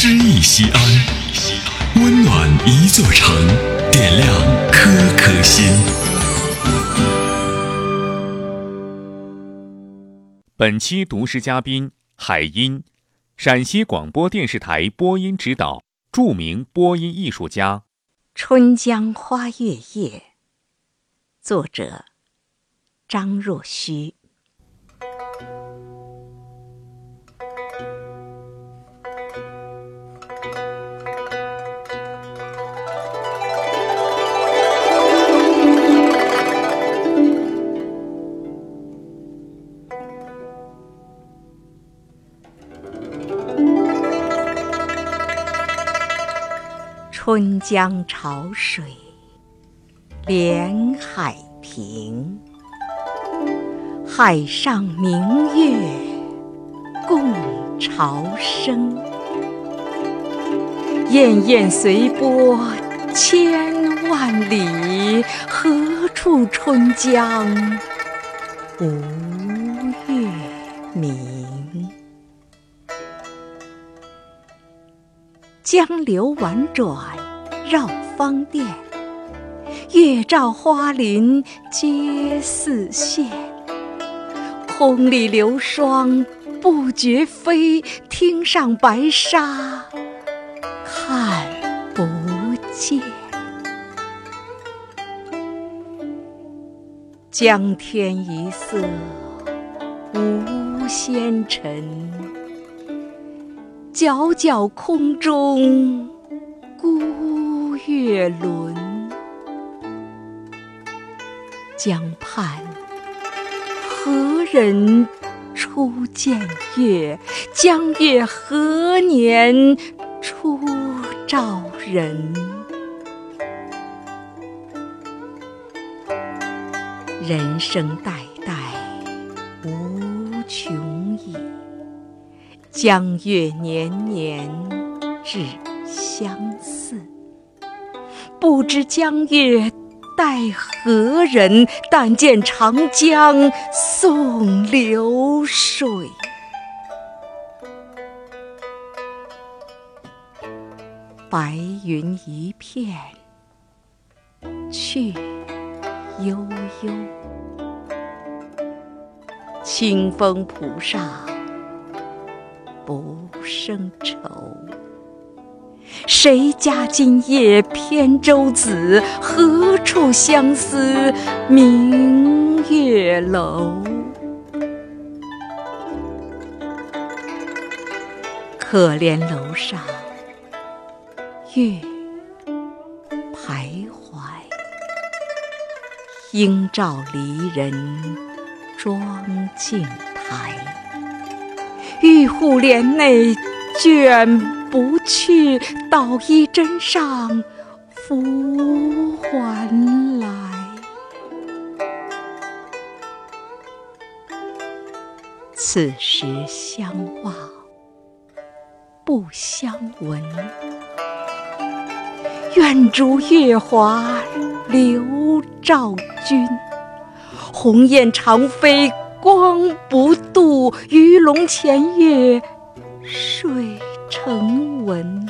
诗意西安，温暖一座城，点亮颗颗心。本期读诗嘉宾海音，陕西广播电视台播音指导，著名播音艺术家。《春江花月夜》，作者张若虚。春江潮水连海平，海上明月共潮生。滟滟随波千万里，何处春江无江流宛转绕芳甸，月照花林皆似霰。空里流霜不觉飞，汀上白沙看不见。江天一色无纤尘。皎皎空中孤月轮，江畔何人初见月？江月何年初照人？人生代江月年年只相似，不知江月待何人？但见长江送流水。白云一片去悠悠，清风浦上。不胜愁。谁家今夜扁舟子？何处相思明月楼？可怜楼上月徘徊，应照离人妆镜台。玉户帘内卷不去，捣衣砧上拂还来。此时相望不相闻，愿逐月华流照君。鸿雁长飞。光不度，鱼龙潜跃水成文。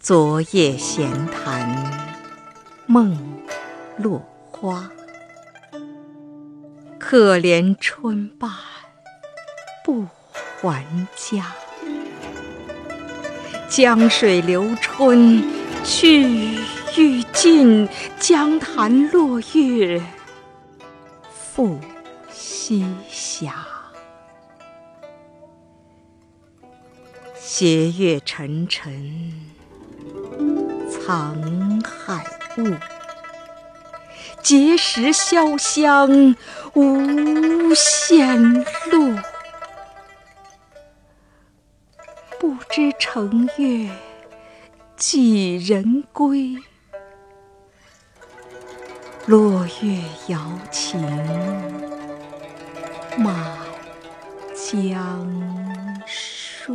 昨夜闲谈梦落花，可怜春半不还家。江水流春去。欲尽江潭落月复西斜，斜月沉沉藏海雾，碣石潇湘无限路。不知乘月几人归？落月摇情满江树。